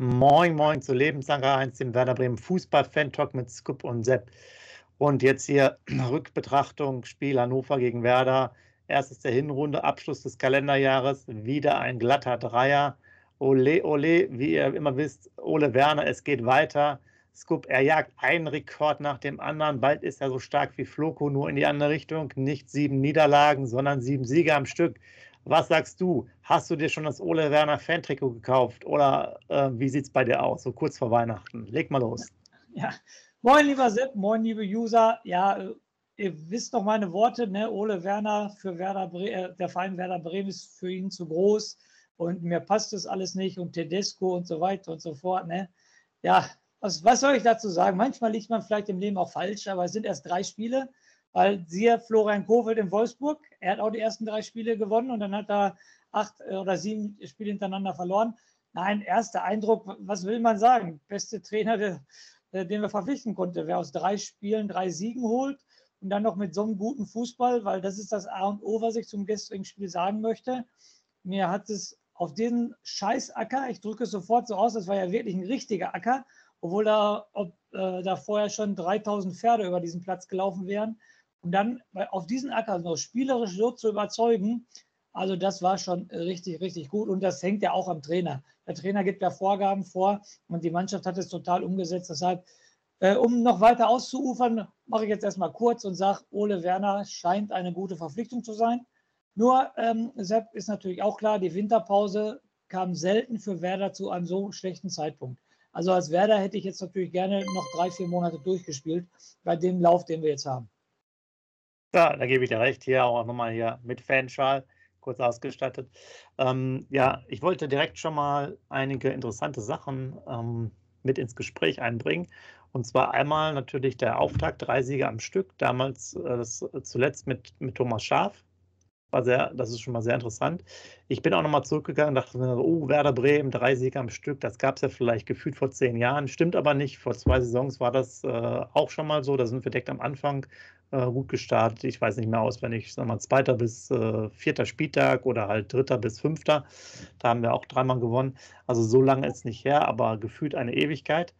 Moin, moin zu Lebensanker 1, dem Werder Bremen Fußball-Fan-Talk mit Scoop und Sepp. Und jetzt hier Rückbetrachtung, Spiel Hannover gegen Werder. Erstes der Hinrunde, Abschluss des Kalenderjahres, wieder ein glatter Dreier. Ole, ole, wie ihr immer wisst, Ole Werner, es geht weiter. Scoop, er jagt einen Rekord nach dem anderen. Bald ist er so stark wie Floco, nur in die andere Richtung. Nicht sieben Niederlagen, sondern sieben Siege am Stück. Was sagst du? Hast du dir schon das Ole Werner Fan-Trikot gekauft oder äh, wie sieht es bei dir aus, so kurz vor Weihnachten? Leg mal los. Ja, moin lieber Sepp, moin liebe User. Ja, äh, ihr wisst doch meine Worte, ne? Ole Werner für Werder Bre äh, der Verein Werder Bremen ist für ihn zu groß und mir passt das alles nicht und Tedesco und so weiter und so fort. Ne? Ja, was, was soll ich dazu sagen? Manchmal liegt man vielleicht im Leben auch falsch, aber es sind erst drei Spiele weil siehe Florian Kofeld in Wolfsburg, er hat auch die ersten drei Spiele gewonnen und dann hat er acht äh, oder sieben Spiele hintereinander verloren. Nein, erster Eindruck, was will man sagen? Beste Trainer, der, den wir verpflichten konnten, wer aus drei Spielen drei Siegen holt und dann noch mit so einem guten Fußball, weil das ist das A und O, was ich zum gestrigen Spiel sagen möchte. Mir hat es auf diesen Scheißacker, ich drücke es sofort so aus, das war ja wirklich ein richtiger Acker, obwohl da, ob, äh, da vorher schon 3000 Pferde über diesen Platz gelaufen wären, und dann auf diesen Acker noch spielerisch so zu überzeugen, also das war schon richtig, richtig gut. Und das hängt ja auch am Trainer. Der Trainer gibt ja Vorgaben vor und die Mannschaft hat es total umgesetzt. Deshalb, äh, um noch weiter auszuufern, mache ich jetzt erstmal kurz und sage, Ole Werner scheint eine gute Verpflichtung zu sein. Nur, ähm, Sepp, ist natürlich auch klar, die Winterpause kam selten für Werder zu einem so schlechten Zeitpunkt. Also als Werder hätte ich jetzt natürlich gerne noch drei, vier Monate durchgespielt bei dem Lauf, den wir jetzt haben. Ja, da gebe ich dir recht. Hier auch nochmal hier mit Fanschal kurz ausgestattet. Ähm, ja, ich wollte direkt schon mal einige interessante Sachen ähm, mit ins Gespräch einbringen. Und zwar einmal natürlich der Auftakt, drei Siege am Stück, damals äh, das, zuletzt mit, mit Thomas Schaf. War sehr, das ist schon mal sehr interessant. Ich bin auch nochmal zurückgegangen und dachte oh, Werder Bremen, drei Siege am Stück, das gab es ja vielleicht gefühlt vor zehn Jahren. Stimmt aber nicht. Vor zwei Saisons war das äh, auch schon mal so. Da sind wir direkt am Anfang äh, gut gestartet. Ich weiß nicht mehr auswendig, sagen wir mal, zweiter bis äh, vierter Spieltag oder halt dritter bis fünfter. Da haben wir auch dreimal gewonnen. Also so lange ist nicht her, aber gefühlt eine Ewigkeit.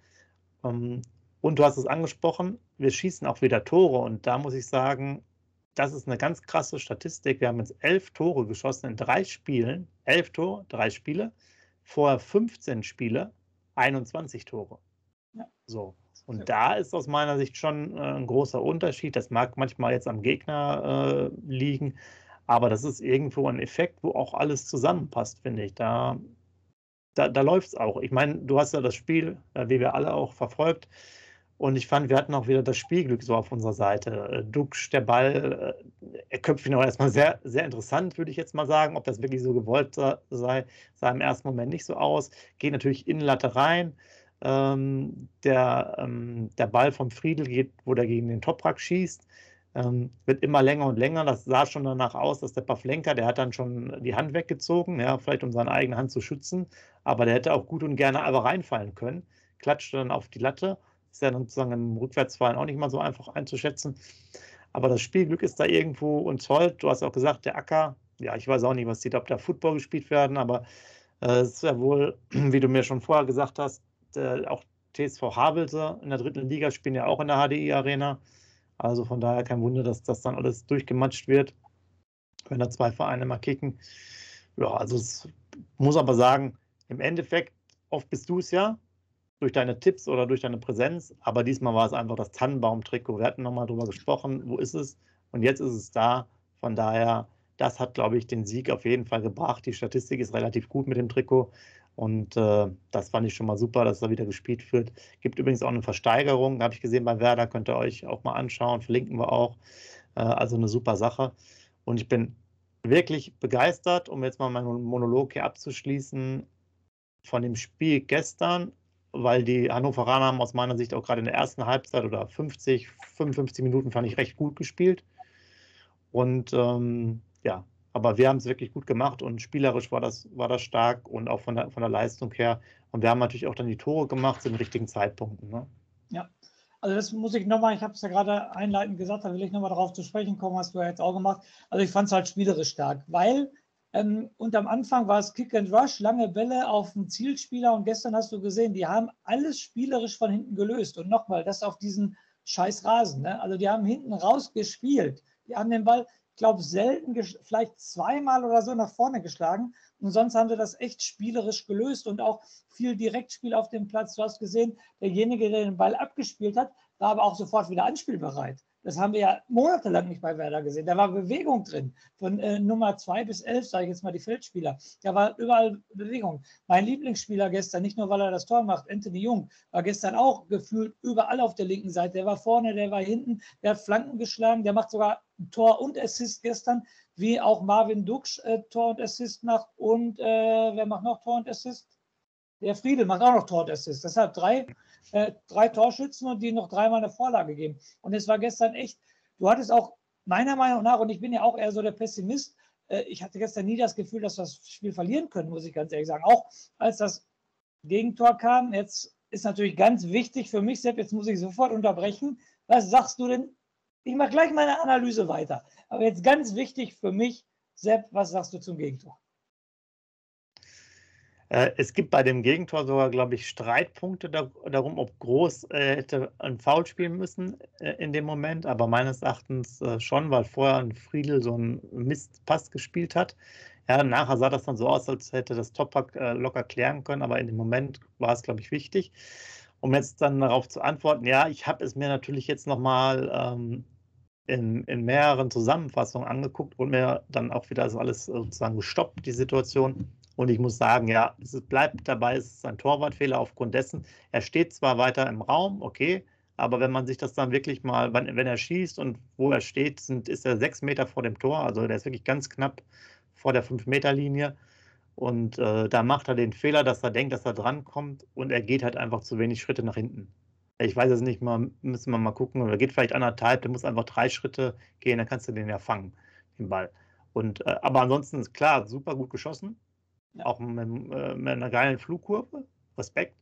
Ähm, und du hast es angesprochen, wir schießen auch wieder Tore. Und da muss ich sagen, das ist eine ganz krasse Statistik. Wir haben jetzt elf Tore geschossen in drei Spielen. Elf Tore, drei Spiele. Vorher 15 Spiele, 21 Tore. Ja. So. Und da ist aus meiner Sicht schon äh, ein großer Unterschied. Das mag manchmal jetzt am Gegner äh, liegen, aber das ist irgendwo ein Effekt, wo auch alles zusammenpasst, finde ich. Da, da, da läuft es auch. Ich meine, du hast ja das Spiel, äh, wie wir alle auch verfolgt. Und ich fand, wir hatten auch wieder das Spielglück so auf unserer Seite. Äh, Duxch, der Ball, äh, er köpft ihn auch erstmal sehr, sehr interessant, würde ich jetzt mal sagen. Ob das wirklich so gewollt sei, sah im ersten Moment nicht so aus. Geht natürlich in Latte rein. Ähm, der, ähm, der Ball vom Friedel geht, wo der gegen den Toprak schießt. Ähm, wird immer länger und länger. Das sah schon danach aus, dass der Pavlenka, der hat dann schon die Hand weggezogen, ja, vielleicht um seine eigene Hand zu schützen, aber der hätte auch gut und gerne aber reinfallen können. Klatschte dann auf die Latte ist ja dann sozusagen im Rückwärtsfallen auch nicht mal so einfach einzuschätzen. Aber das Spielglück ist da irgendwo uns hold. Du hast auch gesagt, der Acker, ja, ich weiß auch nicht, was sieht, ob da Football gespielt werden, aber äh, es ist ja wohl, wie du mir schon vorher gesagt hast, der, auch TSV Havelse in der dritten Liga spielen ja auch in der HDI Arena. Also von daher kein Wunder, dass das dann alles durchgematscht wird, wenn da zwei Vereine mal kicken. Ja, also es muss aber sagen, im Endeffekt, oft bist du es ja, durch deine Tipps oder durch deine Präsenz, aber diesmal war es einfach das Tannenbaum-Trikot. Wir hatten nochmal drüber gesprochen, wo ist es? Und jetzt ist es da. Von daher, das hat, glaube ich, den Sieg auf jeden Fall gebracht. Die Statistik ist relativ gut mit dem Trikot. Und äh, das fand ich schon mal super, dass da wieder gespielt wird. Gibt übrigens auch eine Versteigerung, habe ich gesehen bei Werder, könnt ihr euch auch mal anschauen, verlinken wir auch. Äh, also eine super Sache. Und ich bin wirklich begeistert, um jetzt mal meinen Monolog hier abzuschließen, von dem Spiel gestern weil die Hannoveraner haben aus meiner Sicht auch gerade in der ersten Halbzeit oder 50, 55 Minuten fand ich recht gut gespielt. Und ähm, ja, aber wir haben es wirklich gut gemacht und spielerisch war das, war das stark und auch von der, von der Leistung her. Und wir haben natürlich auch dann die Tore gemacht zu den richtigen Zeitpunkten. Ne? Ja, also das muss ich nochmal, ich habe es ja gerade einleitend gesagt, da will ich nochmal darauf zu sprechen kommen, hast du ja jetzt auch gemacht. Also ich fand es halt spielerisch stark, weil ähm, und am Anfang war es Kick and Rush, lange Bälle auf den Zielspieler. Und gestern hast du gesehen, die haben alles spielerisch von hinten gelöst. Und nochmal, das auf diesen scheiß Rasen. Ne? Also die haben hinten raus gespielt. Die haben den Ball, ich glaube, selten, vielleicht zweimal oder so nach vorne geschlagen. Und sonst haben sie das echt spielerisch gelöst und auch viel Direktspiel auf dem Platz. Du hast gesehen, derjenige, der den Ball abgespielt hat, war aber auch sofort wieder anspielbereit. Das haben wir ja monatelang nicht bei Werder gesehen. Da war Bewegung drin. Von äh, Nummer 2 bis 11, sage ich jetzt mal die Feldspieler. Da war überall Bewegung. Mein Lieblingsspieler gestern, nicht nur weil er das Tor macht, Anthony Jung, war gestern auch gefühlt überall auf der linken Seite. Der war vorne, der war hinten, der hat Flanken geschlagen, der macht sogar Tor und Assist gestern, wie auch Marvin Duksch äh, Tor und Assist macht. Und äh, wer macht noch Tor und Assist? Der Friedel macht auch noch Tor und Assist. Deshalb drei äh, drei Torschützen und die noch dreimal eine Vorlage geben. Und es war gestern echt, du hattest auch meiner Meinung nach, und ich bin ja auch eher so der Pessimist, äh, ich hatte gestern nie das Gefühl, dass wir das Spiel verlieren können, muss ich ganz ehrlich sagen. Auch als das Gegentor kam, jetzt ist natürlich ganz wichtig für mich, Sepp, jetzt muss ich sofort unterbrechen. Was sagst du denn? Ich mache gleich meine Analyse weiter. Aber jetzt ganz wichtig für mich, Sepp, was sagst du zum Gegentor? Äh, es gibt bei dem Gegentor sogar, glaube ich, Streitpunkte darum, ob Groß äh, hätte ein Foul spielen müssen äh, in dem Moment, aber meines Erachtens schon, weil vorher ein Friedel so einen Mistpass gespielt hat. Ja, nachher sah das dann so aus, als hätte das Toppack locker klären können, aber in dem Moment war es, glaube ich, wichtig. Um jetzt dann darauf zu antworten, ja, ich habe es mir natürlich jetzt nochmal ähm, in, in mehreren Zusammenfassungen angeguckt und mir dann auch wieder so alles sozusagen gestoppt, die Situation. Und ich muss sagen, ja, es bleibt dabei, es ist ein Torwartfehler aufgrund dessen. Er steht zwar weiter im Raum, okay, aber wenn man sich das dann wirklich mal, wenn, wenn er schießt und wo er steht, sind, ist er sechs Meter vor dem Tor. Also der ist wirklich ganz knapp vor der Fünf-Meter-Linie. Und äh, da macht er den Fehler, dass er denkt, dass er drankommt und er geht halt einfach zu wenig Schritte nach hinten. Ich weiß es nicht mal, müssen wir mal gucken. Er geht vielleicht anderthalb, der muss einfach drei Schritte gehen, dann kannst du den ja fangen, den Ball. Und, äh, aber ansonsten ist klar, super gut geschossen. Auch mit, mit einer geilen Flugkurve. Respekt.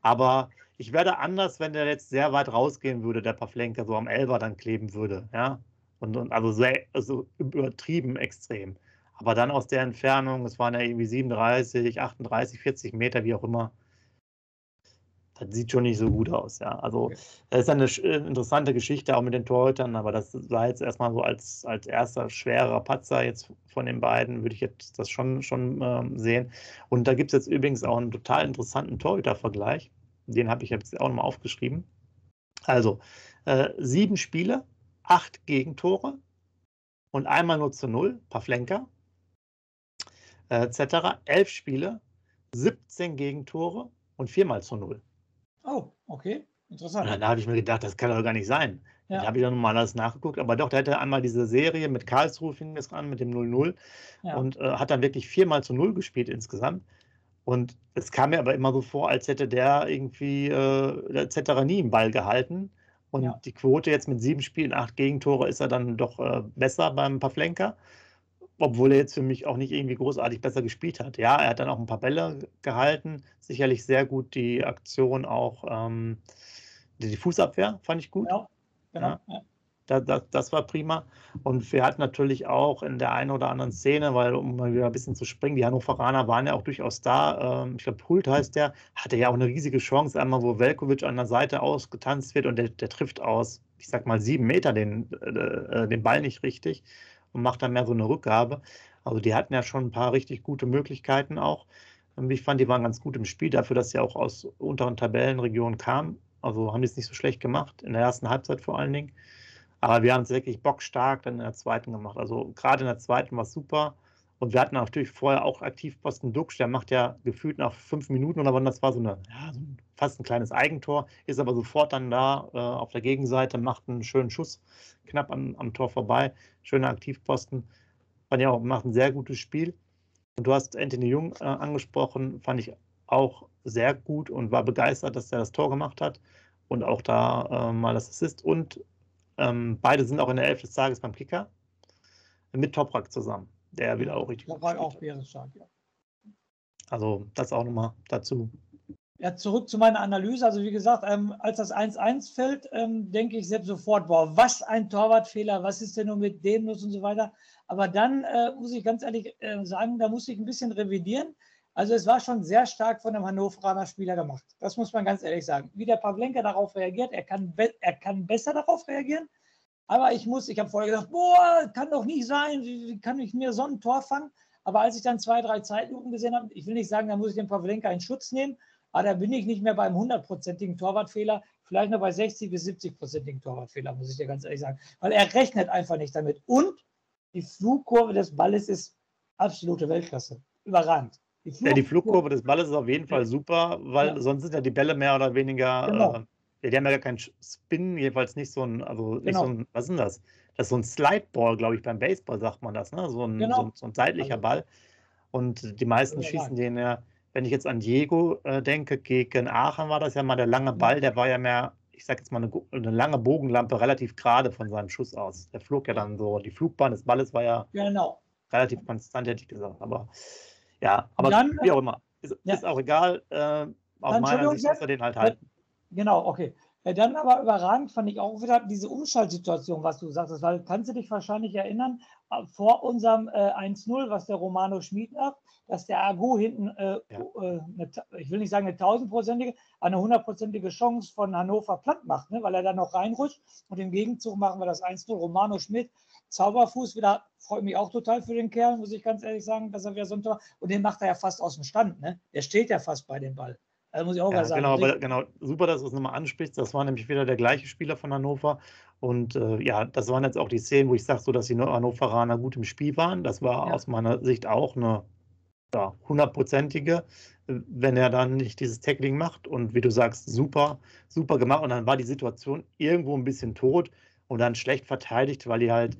Aber ich werde anders, wenn der jetzt sehr weit rausgehen würde, der Pavlenka so am Elber dann kleben würde. Ja. Und, und also sehr also übertrieben extrem. Aber dann aus der Entfernung, es waren ja irgendwie 37, 38, 40 Meter, wie auch immer, das sieht schon nicht so gut aus, ja. Also das ist eine äh, interessante Geschichte auch mit den Torhütern, aber das war jetzt erstmal so als, als erster schwerer Patzer jetzt von den beiden, würde ich jetzt das schon, schon ähm, sehen. Und da gibt es jetzt übrigens auch einen total interessanten Torhütervergleich. Den habe ich jetzt auch nochmal aufgeschrieben. Also äh, sieben Spiele, acht Gegentore und einmal nur zu null, Pavlenka, äh, etc. Elf Spiele, 17 Gegentore und viermal zu null. Oh, okay. Interessant. Und da habe ich mir gedacht, das kann doch gar nicht sein. Ja. Dann habe ich dann nochmal alles nachgeguckt. Aber doch, der hatte einmal diese Serie mit Karlsruhe, fing das an, mit dem 0-0. Ja. Und äh, hat dann wirklich viermal zu 0 gespielt insgesamt. Und es kam mir aber immer so vor, als hätte der irgendwie, äh, er nie im Ball gehalten. Und ja. die Quote jetzt mit sieben Spielen, acht Gegentore, ist er dann doch äh, besser beim Pavlenka obwohl er jetzt für mich auch nicht irgendwie großartig besser gespielt hat. Ja, er hat dann auch ein paar Bälle gehalten, sicherlich sehr gut die Aktion auch, ähm, die Fußabwehr fand ich gut. Ja, genau. Ja. Das, das, das, war prima. Und wir hatten natürlich auch in der einen oder anderen Szene, weil um mal wieder ein bisschen zu springen, die Hannoveraner waren ja auch durchaus da. Ähm, ich glaube, Hult heißt der, hatte ja auch eine riesige Chance, einmal wo Velkovic an der Seite ausgetanzt wird und der, der trifft aus, ich sag mal, sieben Meter den, äh, den Ball nicht richtig und macht dann mehr so eine Rückgabe. Also die hatten ja schon ein paar richtig gute Möglichkeiten auch. Ich fand, die waren ganz gut im Spiel, dafür, dass sie auch aus unteren Tabellenregionen kamen. Also haben die es nicht so schlecht gemacht, in der ersten Halbzeit vor allen Dingen. Aber wir haben es wirklich bockstark dann in der zweiten gemacht. Also gerade in der zweiten war es super. Und wir hatten natürlich vorher auch Aktivposten Duxch, der macht ja gefühlt nach fünf Minuten oder wann das war, so, eine, ja, so ein, fast ein kleines Eigentor, ist aber sofort dann da äh, auf der Gegenseite, macht einen schönen Schuss knapp am, am Tor vorbei. Schöner Aktivposten. Fand ja auch, macht ein sehr gutes Spiel. Und du hast Anthony Jung äh, angesprochen, fand ich auch sehr gut und war begeistert, dass er das Tor gemacht hat und auch da äh, mal das Assist. Und ähm, beide sind auch in der Elf des Tages beim Kicker mit Toprak zusammen, der wieder auch richtig Toprak auch bärenstark, ja. Also das auch nochmal dazu. Ja, zurück zu meiner Analyse. Also wie gesagt, ähm, als das 1-1 fällt, ähm, denke ich selbst sofort, boah, was ein Torwartfehler, was ist denn nur mit dem los und so weiter. Aber dann äh, muss ich ganz ehrlich äh, sagen, da muss ich ein bisschen revidieren. Also es war schon sehr stark von dem Hannoveraner Spieler gemacht. Das muss man ganz ehrlich sagen. Wie der Pavlenka darauf reagiert, er kann, er kann besser darauf reagieren. Aber ich muss, ich habe vorher gesagt, boah, kann doch nicht sein, wie, kann ich mir so ein Tor fangen? Aber als ich dann zwei, drei Zeitlupen gesehen habe, ich will nicht sagen, da muss ich den Pavlenka in Schutz nehmen, aber da bin ich nicht mehr beim hundertprozentigen Torwartfehler, vielleicht nur bei 60 bis 70-prozentigen Torwartfehler, muss ich dir ganz ehrlich sagen. Weil er rechnet einfach nicht damit. Und die Flugkurve des Balles ist absolute Weltklasse. Überragend. Die, Flug ja, die Flugkurve des Balles ist auf jeden Fall super, weil ja. sonst sind ja die Bälle mehr oder weniger. Genau. Äh, die haben ja gar keinen Spin, jedenfalls nicht so ein, also nicht genau. so ein, was ist denn das? Das ist so ein Slideball, glaube ich, beim Baseball sagt man das, ne? So ein, genau. so, ein so ein, seitlicher also, Ball. Und die meisten schießen den ja wenn ich jetzt an Diego äh, denke, gegen Aachen war das ja mal der lange mhm. Ball, der war ja mehr, ich sage jetzt mal, eine, eine, lange Bogenlampe relativ gerade von seinem Schuss aus. Der flog ja dann so, die Flugbahn des Balles war ja genau. relativ konstant, hätte ich gesagt. Aber ja, aber dann, wie auch immer, ist, ja. ist auch egal. Äh, aus meiner Sicht muss er den halt halten. Genau, okay. Dann aber überragend fand ich auch wieder diese Umschaltsituation, was du sagtest, weil kannst du dich wahrscheinlich erinnern, äh, vor unserem äh, 1-0, was der Romano Schmid macht, dass der Agu hinten, äh, ja. äh, eine, ich will nicht sagen eine tausendprozentige, eine hundertprozentige Chance von Hannover platt macht, ne, weil er dann noch reinrutscht und im Gegenzug machen wir das 1-0. Romano Schmidt, Zauberfuß, wieder freut mich auch total für den Kerl, muss ich ganz ehrlich sagen, dass er wieder so ein Tor, und den macht er ja fast aus dem Stand, ne? Der steht ja fast bei dem Ball. Also muss ich auch ja, sagen. Genau, aber, genau, super, dass du es nochmal ansprichst. Das war nämlich wieder der gleiche Spieler von Hannover. Und äh, ja, das waren jetzt auch die Szenen, wo ich sage, so, dass die Hannoveraner gut im Spiel waren. Das war ja. aus meiner Sicht auch eine ja, hundertprozentige, wenn er dann nicht dieses Tackling macht. Und wie du sagst, super, super gemacht. Und dann war die Situation irgendwo ein bisschen tot und dann schlecht verteidigt, weil die halt,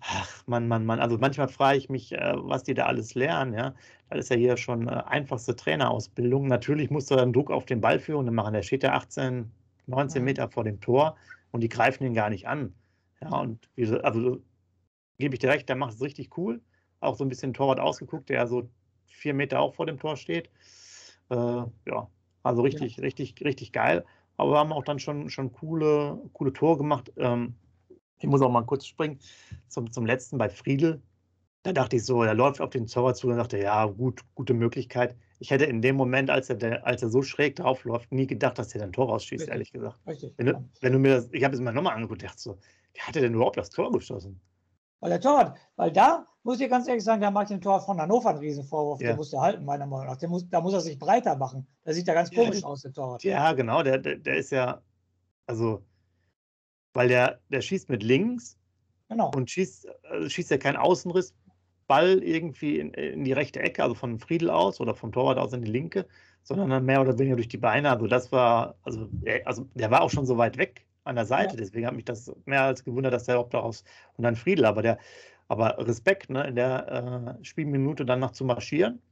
ach Mann, Mann, Mann. Also manchmal frage ich mich, äh, was die da alles lernen. Ja, das ist ja hier schon äh, einfachste Trainerausbildung. Natürlich musst du dann Druck auf den Ball führen machen. Der steht ja 18, 19 Meter vor dem Tor und die greifen ihn gar nicht an. Ja, und wie, also gebe ich dir recht, der macht es richtig cool. Auch so ein bisschen Torwart ausgeguckt, der so vier Meter auch vor dem Tor steht. Äh, ja, also richtig, ja. richtig, richtig geil. Aber wir haben auch dann schon, schon coole, coole Tore gemacht. Ähm, ich muss auch mal kurz springen zum, zum letzten bei Friedel. Da dachte ich so, er läuft auf den Torwart zu und dachte, ja, gut, gute Möglichkeit. Ich hätte in dem Moment, als er, als er so schräg draufläuft, nie gedacht, dass er ein Tor rausschießt, Richtig. ehrlich gesagt. Richtig. Wenn du, wenn du mir das, ich habe es mir nochmal angeguckt, dachte so, wie hat er denn überhaupt das Tor geschossen? Weil der Torwart, weil da muss ich ganz ehrlich sagen, da macht den Tor von Hannover einen Riesenvorwurf. Ja. Der muss der halten, meiner Meinung nach. Der muss, da muss er sich breiter machen. Da sieht er ganz komisch ja, aus, der Torwart. Ja, genau. Der, der, der, ist ja, also, weil der, der schießt mit links genau. und schießt, also schießt ja keinen Außenriss, Ball irgendwie in, in, die rechte Ecke, also von Friedel aus oder vom Torwart aus in die linke, sondern dann mehr oder weniger durch die Beine. Also das war, also, also der war auch schon so weit weg an der Seite. Ja. Deswegen hat mich das mehr als gewundert, dass der überhaupt daraus und dann Friedel, aber der, aber Respekt, ne, in der äh, Spielminute dann noch zu marschieren.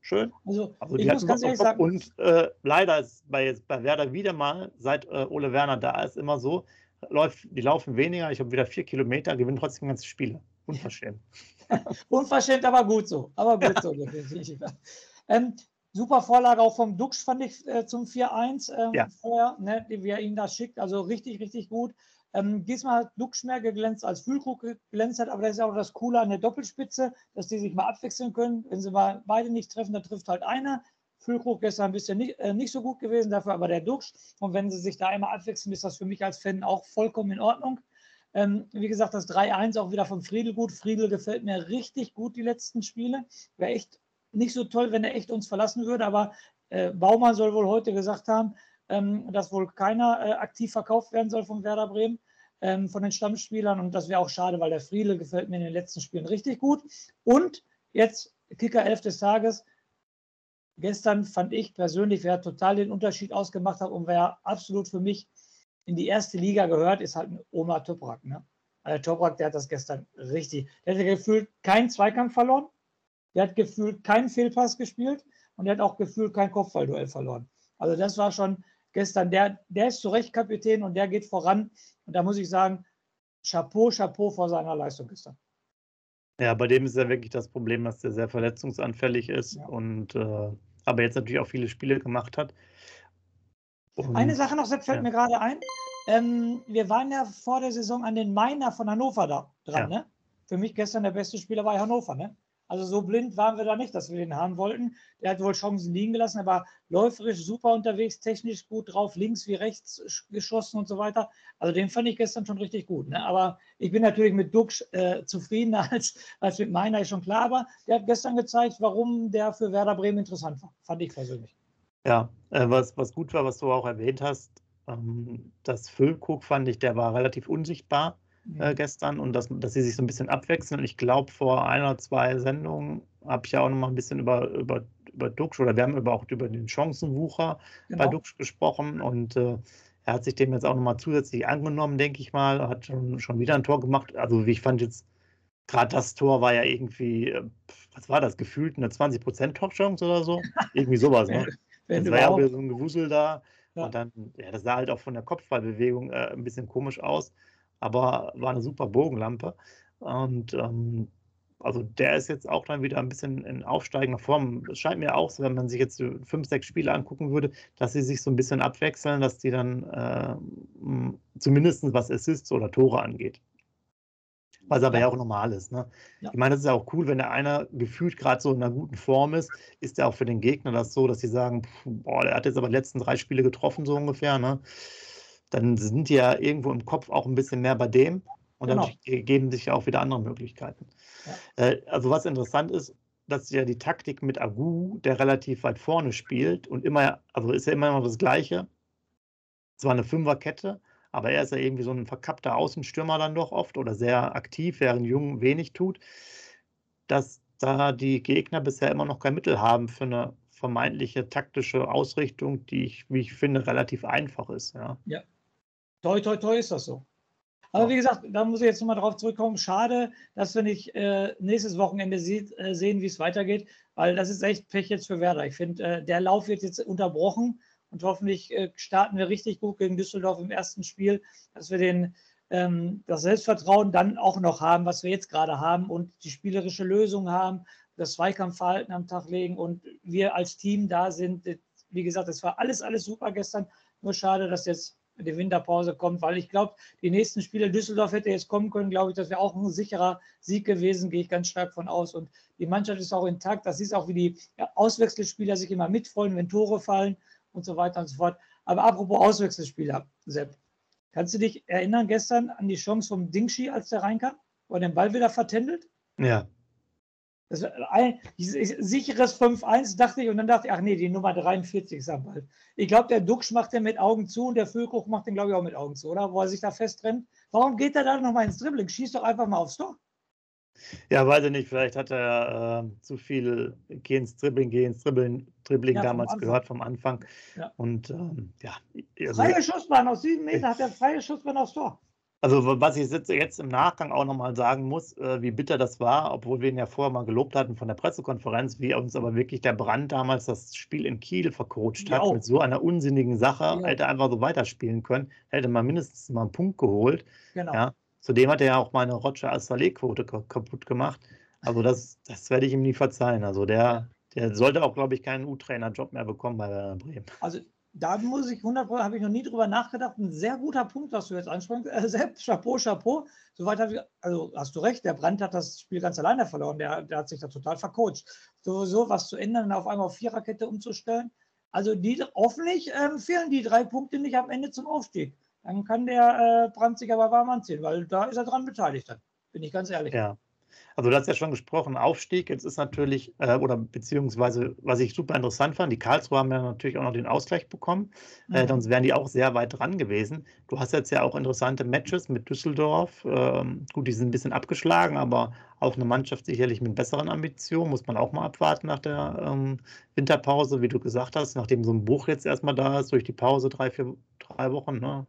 Schön. Also, also ich muss ganz ehrlich sagen. Und äh, leider ist bei, bei Werder wieder mal, seit äh, Ole Werner da ist, immer so, läuft, die laufen weniger, ich habe wieder vier Kilometer, gewinnen trotzdem ganze Spiele. Unverschämt. Unverschämt, aber gut so. Aber gut so. ähm, Super Vorlage auch vom Dux, fand ich äh, zum 4-1 ähm, ja. vorher, ne, wie er ihn da schickt. Also richtig, richtig gut. Ähm, diesmal hat Dux mehr geglänzt als Füllkrug geglänzt hat, aber das ist auch das Coole an der Doppelspitze, dass die sich mal abwechseln können. Wenn sie mal beide nicht treffen, dann trifft halt einer. Füllkrug gestern ein bisschen nicht, äh, nicht so gut gewesen, dafür aber der Dux. Und wenn sie sich da einmal abwechseln, ist das für mich als Fan auch vollkommen in Ordnung. Ähm, wie gesagt, das 3-1 auch wieder von Friedel gut. Friedel gefällt mir richtig gut die letzten Spiele. Wäre echt nicht so toll, wenn er echt uns verlassen würde, aber äh, Baumann soll wohl heute gesagt haben, ähm, dass wohl keiner äh, aktiv verkauft werden soll von Werder Bremen, ähm, von den Stammspielern. Und das wäre auch schade, weil der Friele gefällt mir in den letzten Spielen richtig gut. Und jetzt Kicker 11 des Tages. Gestern fand ich persönlich, wer total den Unterschied ausgemacht hat und wer absolut für mich in die erste Liga gehört, ist halt Oma Toprak. Ne? Also Toprak, der hat das gestern richtig. Der hat gefühlt keinen Zweikampf verloren. Der hat gefühlt keinen Fehlpass gespielt und der hat auch gefühlt kein Kopfballduell verloren. Also das war schon gestern, der, der ist zu Recht Kapitän und der geht voran. Und da muss ich sagen, Chapeau, Chapeau vor seiner Leistung gestern. Ja, bei dem ist ja wirklich das Problem, dass der sehr verletzungsanfällig ist ja. und äh, aber jetzt natürlich auch viele Spiele gemacht hat. Und, Eine Sache noch, Sepp, fällt ja. mir gerade ein. Ähm, wir waren ja vor der Saison an den Meiner von Hannover da, dran. Ja. Ne? Für mich gestern der beste Spieler bei Hannover. Ne? Also so blind waren wir da nicht, dass wir den haben wollten. Der hat wohl Chancen liegen gelassen, aber läuferisch super unterwegs, technisch gut drauf, links wie rechts geschossen und so weiter. Also den fand ich gestern schon richtig gut. Ne? Aber ich bin natürlich mit Duxch äh, zufriedener als, als mit meiner, ist schon klar. Aber der hat gestern gezeigt, warum der für Werder Bremen interessant war. Fand ich persönlich. Ja, äh, was, was gut war, was du auch erwähnt hast, ähm, das Füllkrug fand ich, der war relativ unsichtbar äh, mhm. gestern und dass, dass sie sich so ein bisschen abwechseln. Und ich glaube, vor ein oder zwei Sendungen habe ich ja auch noch mal ein bisschen über, über, über Dux oder wir haben über, auch über den Chancenwucher genau. bei Dux gesprochen und äh, er hat sich dem jetzt auch noch mal zusätzlich angenommen, denke ich mal, hat schon, schon wieder ein Tor gemacht. Also wie ich fand jetzt, gerade das Tor war ja irgendwie, äh, was war das, gefühlt eine 20% Torchance oder so? Irgendwie sowas, ne? das war ja wieder so ein Gewusel da. Ja. Und dann, ja, das sah halt auch von der Kopfballbewegung äh, ein bisschen komisch aus aber war eine super Bogenlampe. Und ähm, also der ist jetzt auch dann wieder ein bisschen in aufsteigender Form. Es scheint mir auch so, wenn man sich jetzt fünf, sechs Spiele angucken würde, dass sie sich so ein bisschen abwechseln, dass die dann äh, zumindest was Assists oder Tore angeht. Was aber ja, ja auch normal ist. Ne? Ja. Ich meine, das ist ja auch cool, wenn der einer gefühlt gerade so in einer guten Form ist, ist ja auch für den Gegner das so, dass sie sagen, boah, der hat jetzt aber die letzten drei Spiele getroffen, so ungefähr. Ne? Dann sind die ja irgendwo im Kopf auch ein bisschen mehr bei dem und genau. dann geben sich ja auch wieder andere Möglichkeiten. Ja. Äh, also was interessant ist, dass ja die Taktik mit Agu, der relativ weit vorne spielt und immer, also ist ja immer noch das Gleiche. Zwar eine Fünferkette, aber er ist ja irgendwie so ein verkappter Außenstürmer dann doch oft oder sehr aktiv, während Jung wenig tut, dass da die Gegner bisher immer noch kein Mittel haben für eine vermeintliche taktische Ausrichtung, die ich, wie ich finde, relativ einfach ist. Ja. ja. Toi, toi, toi ist das so. Aber wie gesagt, da muss ich jetzt nochmal drauf zurückkommen. Schade, dass wir nicht äh, nächstes Wochenende sieht, äh, sehen, wie es weitergeht, weil das ist echt Pech jetzt für Werder. Ich finde, äh, der Lauf wird jetzt unterbrochen und hoffentlich äh, starten wir richtig gut gegen Düsseldorf im ersten Spiel, dass wir den, ähm, das Selbstvertrauen dann auch noch haben, was wir jetzt gerade haben und die spielerische Lösung haben, das Zweikampfverhalten am Tag legen und wir als Team da sind. Wie gesagt, es war alles, alles super gestern. Nur schade, dass jetzt die Winterpause kommt, weil ich glaube, die nächsten Spiele Düsseldorf hätte jetzt kommen können, glaube ich, das wäre auch ein sicherer Sieg gewesen, gehe ich ganz stark von aus. Und die Mannschaft ist auch intakt. Das ist auch, wie die Auswechselspieler sich immer mitfreuen, wenn Tore fallen und so weiter und so fort. Aber apropos Auswechselspieler, Sepp, kannst du dich erinnern gestern an die Chance vom Dingschi, als der reinkam, wo er den Ball wieder vertändelt? Ja. Das ein sicheres 5-1, dachte ich, und dann dachte ich, ach nee, die Nummer 43 ist am Ball. Ich glaube, der Duxch macht den mit Augen zu und der Füllkrug macht den, glaube ich, auch mit Augen zu, oder? Wo er sich da festrennt. Warum geht er da nochmal ins Dribbling? Schießt doch einfach mal aufs Tor. Ja, weiß ich nicht, vielleicht hat er äh, zu viel Geh ins Dribbling, Geh ins Dribbling, Dribbling ja, damals gehört vom Anfang. Ja. Und ähm, ja. Also, freie Schussbahn aus sieben Metern hat er freie Schussbahn aufs Tor. Also was ich jetzt im Nachgang auch nochmal sagen muss, äh, wie bitter das war, obwohl wir ihn ja vorher mal gelobt hatten von der Pressekonferenz, wie uns aber wirklich der Brand damals das Spiel in Kiel vercoacht hat mit so einer unsinnigen Sache, ja. hätte einfach so weiterspielen können, hätte man mindestens mal einen Punkt geholt. Genau. Ja. Zudem hat er ja auch meine Roger Assalé-Quote kaputt gemacht. Also das, das werde ich ihm nie verzeihen. Also der, der sollte auch, glaube ich, keinen U-Trainer-Job mehr bekommen bei Werder Bremen. Also da muss ich 100 habe ich noch nie drüber nachgedacht. Ein sehr guter Punkt, was du jetzt ansprichst. Äh, Sepp, Chapeau, Chapeau. Soweit habe ich, also hast du recht, der Brandt hat das Spiel ganz alleine verloren. Der, der hat sich da total vercoacht. Sowieso was zu ändern, auf einmal auf Viererkette umzustellen. Also die, hoffentlich ähm, fehlen die drei Punkte nicht am Ende zum Aufstieg. Dann kann der äh, Brandt sich aber warm anziehen, weil da ist er dran beteiligt. Dann bin ich ganz ehrlich. Ja. Also du hast ja schon gesprochen, Aufstieg. Jetzt ist natürlich, äh, oder beziehungsweise, was ich super interessant fand, die Karlsruhe haben ja natürlich auch noch den Ausgleich bekommen. Äh, mhm. sonst wären die auch sehr weit dran gewesen. Du hast jetzt ja auch interessante Matches mit Düsseldorf. Ähm, gut, die sind ein bisschen abgeschlagen, aber auch eine Mannschaft sicherlich mit besseren Ambitionen. Muss man auch mal abwarten nach der ähm, Winterpause, wie du gesagt hast, nachdem so ein Buch jetzt erstmal da ist, durch die Pause drei, vier, drei Wochen, ne?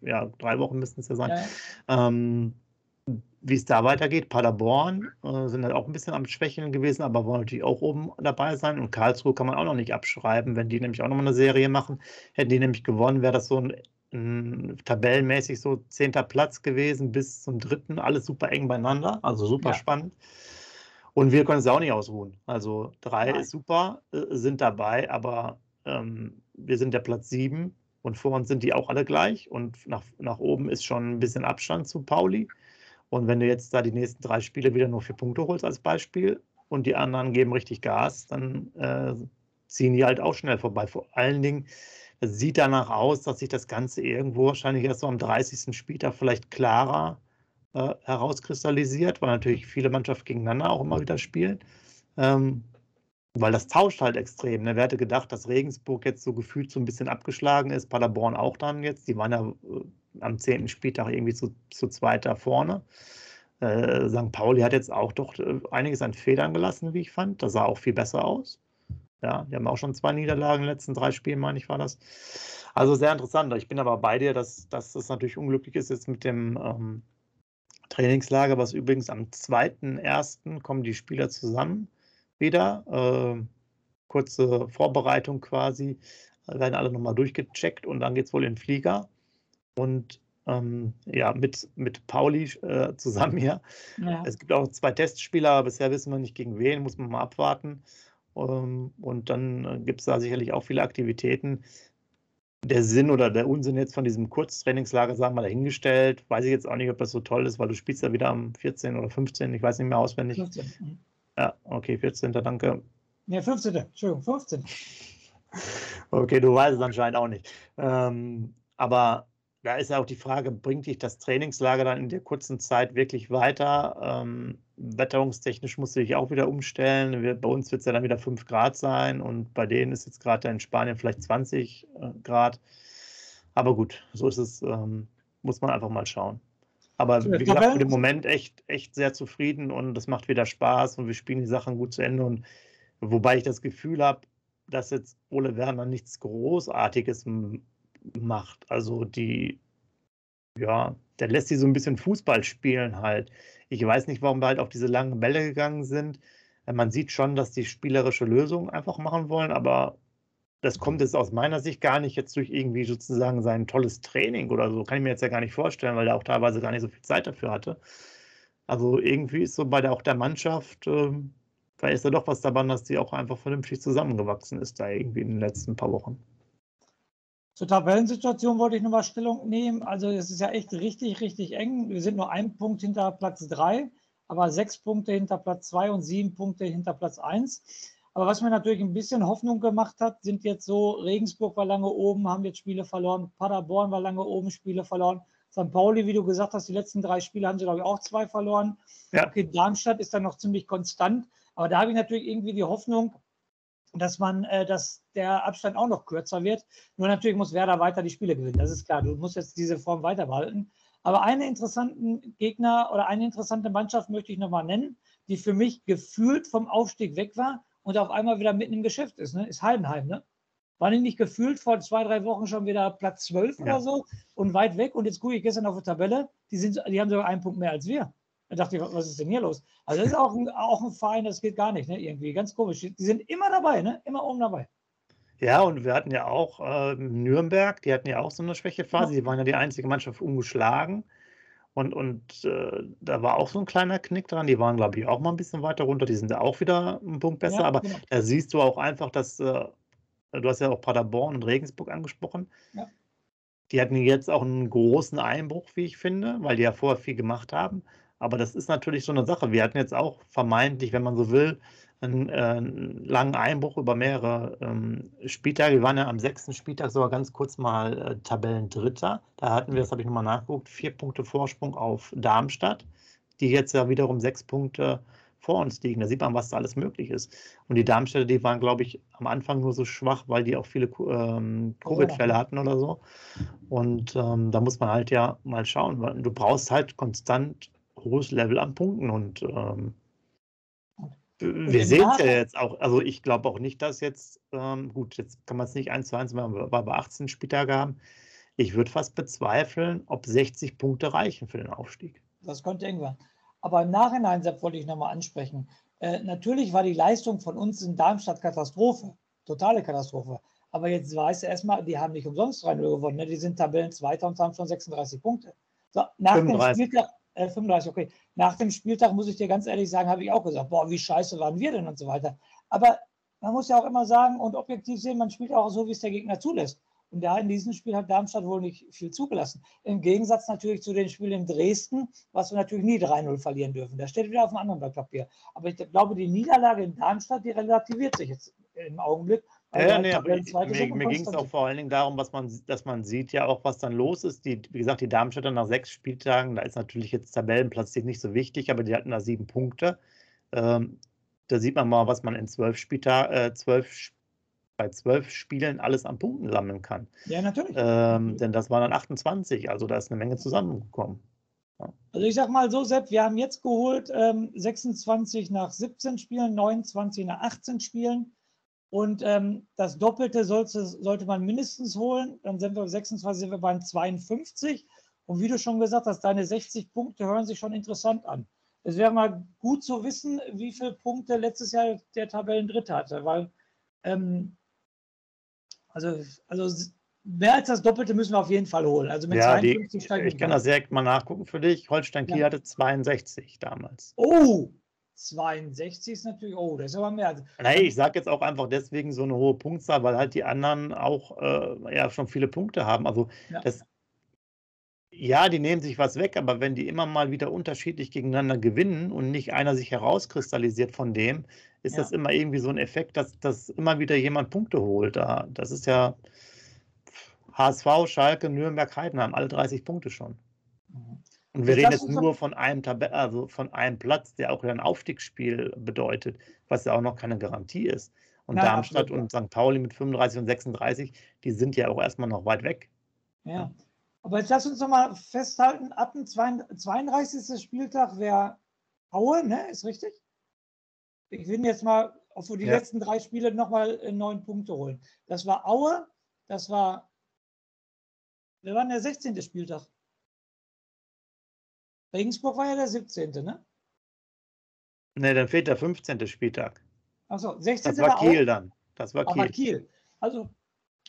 Ja, drei Wochen müssten es ja sein. Ja. Ähm, wie es da weitergeht. Paderborn äh, sind halt auch ein bisschen am Schwächeln gewesen, aber wollen natürlich auch oben dabei sein. Und Karlsruhe kann man auch noch nicht abschreiben. Wenn die nämlich auch noch mal eine Serie machen, hätten die nämlich gewonnen, wäre das so ein, ein, tabellenmäßig so zehnter Platz gewesen bis zum dritten. Alles super eng beieinander, also super ja. spannend. Und wir können es auch nicht ausruhen. Also drei Nein. ist super, äh, sind dabei, aber ähm, wir sind der Platz sieben und vor uns sind die auch alle gleich. Und nach, nach oben ist schon ein bisschen Abstand zu Pauli. Und wenn du jetzt da die nächsten drei Spiele wieder nur vier Punkte holst als Beispiel und die anderen geben richtig Gas, dann äh, ziehen die halt auch schnell vorbei. Vor allen Dingen, sieht danach aus, dass sich das Ganze irgendwo wahrscheinlich erst so am 30. Spieltag vielleicht klarer äh, herauskristallisiert, weil natürlich viele Mannschaften gegeneinander auch immer wieder spielen. Ähm, weil das tauscht halt extrem. Ne? Wer hätte gedacht, dass Regensburg jetzt so gefühlt so ein bisschen abgeschlagen ist, Paderborn auch dann jetzt. Die waren ja äh, am zehnten Spieltag irgendwie zu, zu zweit da vorne. Äh, St. Pauli hat jetzt auch doch äh, einiges an Federn gelassen, wie ich fand. Das sah auch viel besser aus. Ja, die haben auch schon zwei Niederlagen in den letzten drei Spielen, meine ich, war das. Also sehr interessant. Ich bin aber bei dir, dass, dass das natürlich unglücklich ist jetzt mit dem ähm, Trainingslager, was übrigens am 2.1. kommen die Spieler zusammen wieder. Äh, kurze Vorbereitung quasi. Werden alle nochmal durchgecheckt und dann geht es wohl in den Flieger und ähm, ja, mit, mit Pauli äh, zusammen hier. Ja. Es gibt auch zwei Testspieler, aber bisher wissen wir nicht gegen wen, muss man mal abwarten. Ähm, und dann äh, gibt es da sicherlich auch viele Aktivitäten. Der Sinn oder der Unsinn jetzt von diesem Kurztrainingslager, sagen wir mal, dahingestellt. Weiß ich jetzt auch nicht, ob das so toll ist, weil du spielst ja wieder am 14. oder 15. Ich weiß nicht mehr auswendig. 15. Mhm. Ja, okay, 14. Danke. Ja, 15. Entschuldigung, 15. Okay, du weißt es anscheinend auch nicht. Ähm, aber da ist ja auch die Frage, bringt dich das Trainingslager dann in der kurzen Zeit wirklich weiter? Ähm, wetterungstechnisch musst du dich auch wieder umstellen. Wir, bei uns wird es ja dann wieder 5 Grad sein und bei denen ist jetzt gerade in Spanien vielleicht 20 äh, Grad. Aber gut, so ist es, ähm, muss man einfach mal schauen. Aber wie gesagt, für den Moment echt, echt sehr zufrieden und das macht wieder Spaß und wir spielen die Sachen gut zu Ende. Und wobei ich das Gefühl habe, dass jetzt Ole Werner nichts Großartiges macht. Also die, ja, der lässt sie so ein bisschen Fußball spielen halt. Ich weiß nicht, warum wir halt auf diese langen Bälle gegangen sind. Äh, man sieht schon, dass die spielerische Lösung einfach machen wollen, aber das kommt jetzt aus meiner Sicht gar nicht jetzt durch irgendwie sozusagen sein tolles Training oder so. Kann ich mir jetzt ja gar nicht vorstellen, weil er auch teilweise gar nicht so viel Zeit dafür hatte. Also irgendwie ist so bei der, auch der Mannschaft, äh, vielleicht ist da doch was dabei, dass die auch einfach vernünftig zusammengewachsen ist da irgendwie in den letzten paar Wochen. Zur Tabellensituation wollte ich nochmal Stellung nehmen. Also es ist ja echt richtig, richtig eng. Wir sind nur ein Punkt hinter Platz 3, aber sechs Punkte hinter Platz 2 und sieben Punkte hinter Platz 1. Aber was mir natürlich ein bisschen Hoffnung gemacht hat, sind jetzt so, Regensburg war lange oben, haben jetzt Spiele verloren, Paderborn war lange oben, Spiele verloren. St. Pauli, wie du gesagt hast, die letzten drei Spiele haben sie, glaube ich, auch zwei verloren. Ja. Okay, Darmstadt ist dann noch ziemlich konstant. Aber da habe ich natürlich irgendwie die Hoffnung, dass man, äh, dass der Abstand auch noch kürzer wird. Nur natürlich muss Werder weiter die Spiele gewinnen. Das ist klar. Du musst jetzt diese Form weiter behalten. Aber einen interessanten Gegner oder eine interessante Mannschaft möchte ich nochmal nennen, die für mich gefühlt vom Aufstieg weg war und auf einmal wieder mitten im Geschäft ist, ne? ist Heidenheim. Ne? War nicht gefühlt vor zwei, drei Wochen schon wieder Platz 12 ja. oder so und weit weg? Und jetzt gucke ich gestern auf die Tabelle, die, sind, die haben sogar einen Punkt mehr als wir. Da dachte ich, was ist denn hier los? Also das ist auch ein, auch ein Verein, das geht gar nicht, ne? Irgendwie ganz komisch. Die sind immer dabei, ne? Immer oben dabei. Ja, und wir hatten ja auch äh, Nürnberg, die hatten ja auch so eine Schwächephase. Die waren ja die einzige Mannschaft ungeschlagen. Und, und äh, da war auch so ein kleiner Knick dran. Die waren, glaube ich, auch mal ein bisschen weiter runter. Die sind ja auch wieder einen Punkt besser. Ja, aber genau. da siehst du auch einfach, dass äh, du hast ja auch Paderborn und Regensburg angesprochen. Ja. Die hatten jetzt auch einen großen Einbruch, wie ich finde, weil die ja vorher viel gemacht haben. Aber das ist natürlich so eine Sache. Wir hatten jetzt auch vermeintlich, wenn man so will, einen, äh, einen langen Einbruch über mehrere ähm, Spieltage. Wir waren ja am sechsten Spieltag sogar ganz kurz mal äh, Tabellendritter. Da hatten wir, das habe ich nochmal nachgeguckt, vier Punkte Vorsprung auf Darmstadt, die jetzt ja wiederum sechs Punkte vor uns liegen. Da sieht man, was da alles möglich ist. Und die Darmstädter, die waren, glaube ich, am Anfang nur so schwach, weil die auch viele ähm, Covid-Fälle hatten oder so. Und ähm, da muss man halt ja mal schauen, du brauchst halt konstant hohes Level an Punkten und ähm, wir sehen es ja jetzt auch, also ich glaube auch nicht, dass jetzt, ähm, gut, jetzt kann man es nicht eins zu eins machen, weil wir 18 Spieltage haben. Ich würde fast bezweifeln, ob 60 Punkte reichen für den Aufstieg. Das könnte irgendwann. Aber im Nachhinein, Sepp, wollte ich nochmal ansprechen. Äh, natürlich war die Leistung von uns in Darmstadt Katastrophe, totale Katastrophe. Aber jetzt weißt du erstmal, die haben nicht umsonst 3-0 gewonnen. Ne? Die sind Tabellenzweiter und haben schon 36 Punkte. So, nach 35. dem Spieltag, äh, 35, okay. Nach dem Spieltag muss ich dir ganz ehrlich sagen, habe ich auch gesagt, boah, wie scheiße waren wir denn und so weiter. Aber man muss ja auch immer sagen und objektiv sehen, man spielt auch so, wie es der Gegner zulässt. Und da in diesem Spiel hat Darmstadt wohl nicht viel zugelassen. Im Gegensatz natürlich zu den Spielen in Dresden, was wir natürlich nie 3-0 verlieren dürfen. Das steht wieder auf einem anderen Blatt Papier. Aber ich glaube, die Niederlage in Darmstadt, die relativiert sich jetzt im Augenblick. Ja, ja, nee, mir, mir ging es auch vor allen Dingen darum, was man, dass man sieht ja auch, was dann los ist. Die, wie gesagt, die Darmstädter nach sechs Spieltagen, da ist natürlich jetzt Tabellenplatz nicht so wichtig, aber die hatten da sieben Punkte. Ähm, da sieht man mal, was man in zwölf Spieltagen, äh, zwölf bei zwölf Spielen alles an Punkten sammeln kann. Ja, natürlich. Ähm, denn das waren dann 28, also da ist eine Menge zusammengekommen. Ja. Also ich sag mal so, Sepp, wir haben jetzt geholt ähm, 26 nach 17 Spielen, 29 nach 18 Spielen. Und ähm, das Doppelte sollte, sollte man mindestens holen. Dann sind wir 26, sind wir beim 52. Und wie du schon gesagt hast, deine 60 Punkte hören sich schon interessant an. Es wäre mal gut zu wissen, wie viele Punkte letztes Jahr der Tabellendritte hatte, weil ähm, also, also mehr als das Doppelte müssen wir auf jeden Fall holen. Also mit ja, 52 die, steigen Ich kann das direkt mal nachgucken für dich. Holstein Kiel ja. hatte 62 damals. Oh, 62 ist natürlich, oh, das ist aber mehr. Nein, ich sage jetzt auch einfach deswegen so eine hohe Punktzahl, weil halt die anderen auch äh, ja schon viele Punkte haben. Also ja. das, ja, die nehmen sich was weg, aber wenn die immer mal wieder unterschiedlich gegeneinander gewinnen und nicht einer sich herauskristallisiert von dem, ist ja. das immer irgendwie so ein Effekt, dass, dass immer wieder jemand Punkte holt. Da, das ist ja HSV, Schalke, Nürnberg, Heidenheim, alle 30 Punkte schon. Mhm. Und wir reden jetzt nur von einem Tabell, also von einem Platz, der auch ein Aufstiegsspiel bedeutet, was ja auch noch keine Garantie ist. Und Na, Darmstadt absolut. und St. Pauli mit 35 und 36, die sind ja auch erstmal noch weit weg. Ja. Aber jetzt lass uns noch mal festhalten, ab dem 32. Spieltag wäre Aue, ne? Ist richtig? Ich will jetzt mal auf die ja. letzten drei Spiele nochmal äh, neun Punkte holen. Das war Aue, das war, wir waren der 16. Spieltag. Regensburg war ja der 17., ne? Ne, dann fehlt der 15. Spieltag. Achso, 16. Das war Kiel auch. dann. Das war Kiel. Aber Kiel. Also,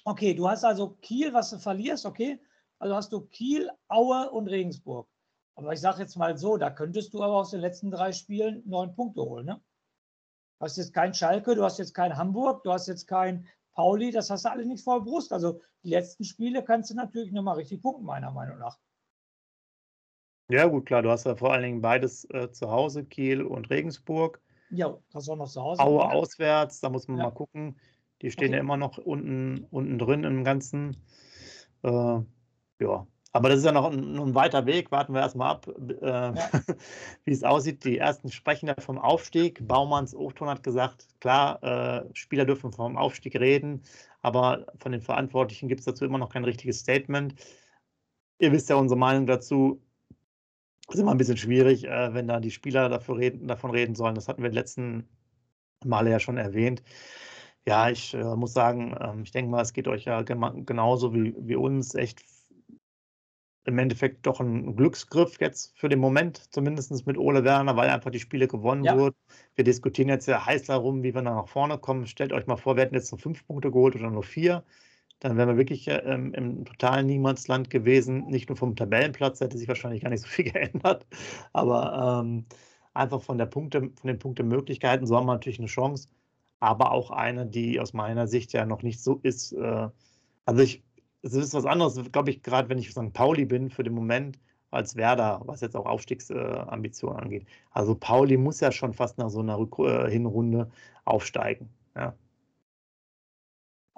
okay, du hast also Kiel, was du verlierst, okay. Also hast du Kiel, Aue und Regensburg. Aber ich sage jetzt mal so, da könntest du aber aus den letzten drei Spielen neun Punkte holen, ne? Du hast jetzt kein Schalke, du hast jetzt kein Hamburg, du hast jetzt kein Pauli, das hast du alle nicht vor Brust. Also die letzten Spiele kannst du natürlich nochmal richtig punkten, meiner Meinung nach. Ja, gut, klar, du hast ja vor allen Dingen beides äh, zu Hause, Kiel und Regensburg. Ja, hast auch noch zu Hause. Aue auswärts, da muss man ja. mal gucken. Die stehen okay. ja immer noch unten, unten drin im Ganzen. Äh, ja, aber das ist ja noch ein, ein weiter Weg. Warten wir erstmal ab, äh, ja. wie es aussieht. Die ersten sprechen ja vom Aufstieg. Baumanns Ofton hat gesagt, klar, äh, Spieler dürfen vom Aufstieg reden, aber von den Verantwortlichen gibt es dazu immer noch kein richtiges Statement. Ihr wisst ja unsere Meinung dazu. Das ist immer ein bisschen schwierig, äh, wenn da die Spieler dafür reden, davon reden sollen. Das hatten wir die letzten Male ja schon erwähnt. Ja, ich äh, muss sagen, ähm, ich denke mal, es geht euch ja genauso wie, wie uns echt im Endeffekt doch ein Glücksgriff jetzt für den Moment, zumindest mit Ole Werner, weil einfach die Spiele gewonnen ja. wurden. Wir diskutieren jetzt ja heiß darum, wie wir da nach vorne kommen. Stellt euch mal vor, wir hätten jetzt nur fünf Punkte geholt oder nur vier. Dann wären wir wirklich ähm, im totalen Niemandsland gewesen. Nicht nur vom Tabellenplatz, hätte sich wahrscheinlich gar nicht so viel geändert. Aber ähm, einfach von, der Punkte, von den Punktemöglichkeiten, so haben wir natürlich eine Chance. Aber auch eine, die aus meiner Sicht ja noch nicht so ist. Äh, also ich es ist was anderes, glaube ich, gerade wenn ich St. Pauli bin für den Moment, als Werder, was jetzt auch Aufstiegsambitionen äh, angeht. Also Pauli muss ja schon fast nach so einer Rück äh, Hinrunde aufsteigen. Ja.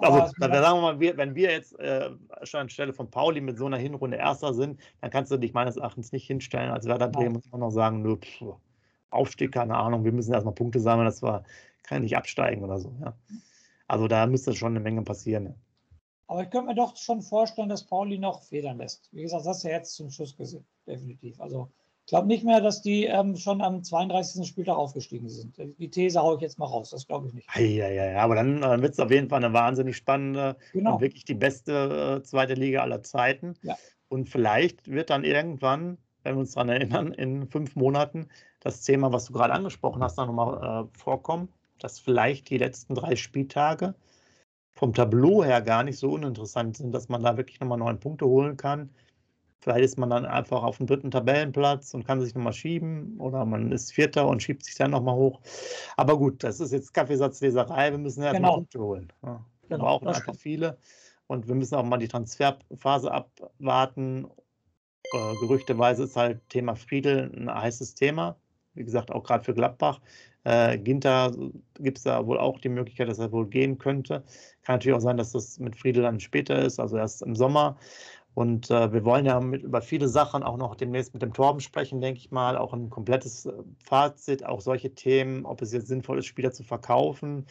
Also, dann sagen wir mal, wir, wenn wir jetzt äh, schon anstelle von Pauli mit so einer Hinrunde Erster sind, dann kannst du dich meines Erachtens nicht hinstellen. Als Werder Bremen muss man noch sagen, nur pff, Aufstieg, keine Ahnung, wir müssen erstmal Punkte sammeln, das war, kann nicht absteigen oder so. Ja. Also da müsste schon eine Menge passieren. Ja. Aber ich könnte mir doch schon vorstellen, dass Pauli noch federn lässt. Wie gesagt, das hast du ja jetzt zum Schluss gesehen, definitiv. Also glaube nicht mehr, dass die ähm, schon am 32. Spieltag aufgestiegen sind. Die These haue ich jetzt mal raus, das glaube ich nicht. Ja, ja, ja, aber dann äh, wird es auf jeden Fall eine wahnsinnig spannende genau. und wirklich die beste äh, zweite Liga aller Zeiten. Ja. Und vielleicht wird dann irgendwann, wenn wir uns daran erinnern, in fünf Monaten das Thema, was du gerade angesprochen hast, nochmal äh, vorkommen, dass vielleicht die letzten drei Spieltage vom Tableau her gar nicht so uninteressant sind, dass man da wirklich nochmal neun Punkte holen kann. Vielleicht ist man dann einfach auf dem dritten Tabellenplatz und kann sich nochmal schieben oder man ist Vierter und schiebt sich dann nochmal hoch. Aber gut, das ist jetzt Kaffeesatzleserei. Wir müssen ja genau. Punkte holen. Ja, wir genau, brauchen einfach stimmt. viele und wir müssen auch mal die Transferphase abwarten. Äh, gerüchteweise ist halt Thema Friedel ein heißes Thema. Wie gesagt, auch gerade für Gladbach. Äh, Ginter gibt es da wohl auch die Möglichkeit, dass er wohl gehen könnte. Kann natürlich auch sein, dass das mit Friedel dann später ist, also erst im Sommer. Und äh, wir wollen ja mit, über viele Sachen auch noch demnächst mit dem Torben sprechen, denke ich mal. Auch ein komplettes äh, Fazit, auch solche Themen, ob es jetzt sinnvoll ist, Spieler zu verkaufen,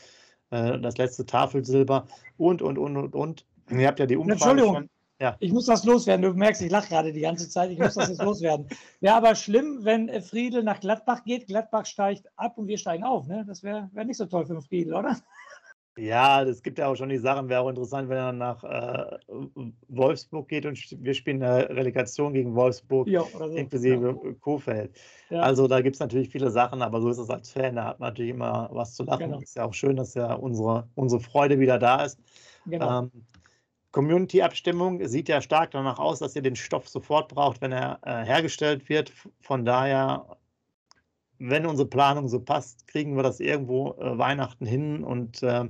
äh, das letzte Tafelsilber und, und, und, und, und. Ihr habt ja die Umfrage Entschuldigung. Schon. Ja. Ich muss das loswerden. Du merkst, ich lache gerade die ganze Zeit. Ich muss das jetzt loswerden. Wäre aber schlimm, wenn äh, Friedel nach Gladbach geht. Gladbach steigt ab und wir steigen auf. Ne? Das wäre wär nicht so toll für Friedel, oder? Ja, es gibt ja auch schon die Sachen. Wäre auch interessant, wenn er nach äh, Wolfsburg geht und wir spielen eine Relegation gegen Wolfsburg, ja, so. inklusive ja. Kofeld. Ja. Also da gibt es natürlich viele Sachen, aber so ist es als Fan. Da hat man natürlich immer was zu lachen. Genau. Ist ja auch schön, dass ja unsere, unsere Freude wieder da ist. Genau. Ähm, Community-Abstimmung sieht ja stark danach aus, dass ihr den Stoff sofort braucht, wenn er äh, hergestellt wird. Von daher, wenn unsere Planung so passt, kriegen wir das irgendwo äh, Weihnachten hin. Und äh,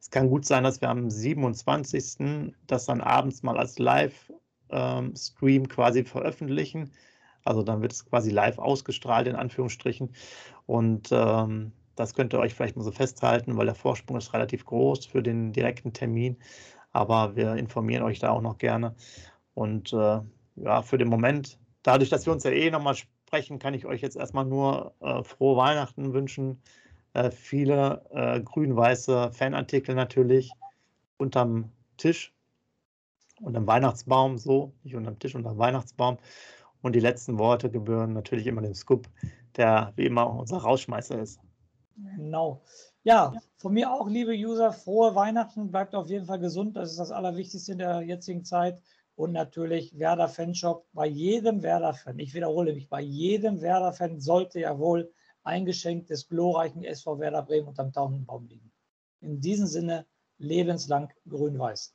es kann gut sein, dass wir am 27. das dann abends mal als Live-Stream ähm, quasi veröffentlichen. Also dann wird es quasi live ausgestrahlt, in Anführungsstrichen. Und ähm, das könnt ihr euch vielleicht mal so festhalten, weil der Vorsprung ist relativ groß für den direkten Termin aber wir informieren euch da auch noch gerne. Und äh, ja, für den Moment, dadurch, dass wir uns ja eh nochmal sprechen, kann ich euch jetzt erstmal nur äh, frohe Weihnachten wünschen. Äh, viele äh, grün-weiße Fanartikel natürlich unterm Tisch, unterm Weihnachtsbaum, so, nicht unterm Tisch, unterm Weihnachtsbaum. Und die letzten Worte gebühren natürlich immer dem Scoop, der wie immer unser Rausschmeißer ist. Genau. Ja, von mir auch, liebe User, frohe Weihnachten. Bleibt auf jeden Fall gesund. Das ist das Allerwichtigste in der jetzigen Zeit. Und natürlich Werder Fanshop. Bei jedem Werder-Fan, ich wiederhole mich, bei jedem Werder-Fan sollte ja wohl ein Geschenk des glorreichen SV Werder Bremen unterm Taubenbaum liegen. In diesem Sinne, lebenslang grün-weiß.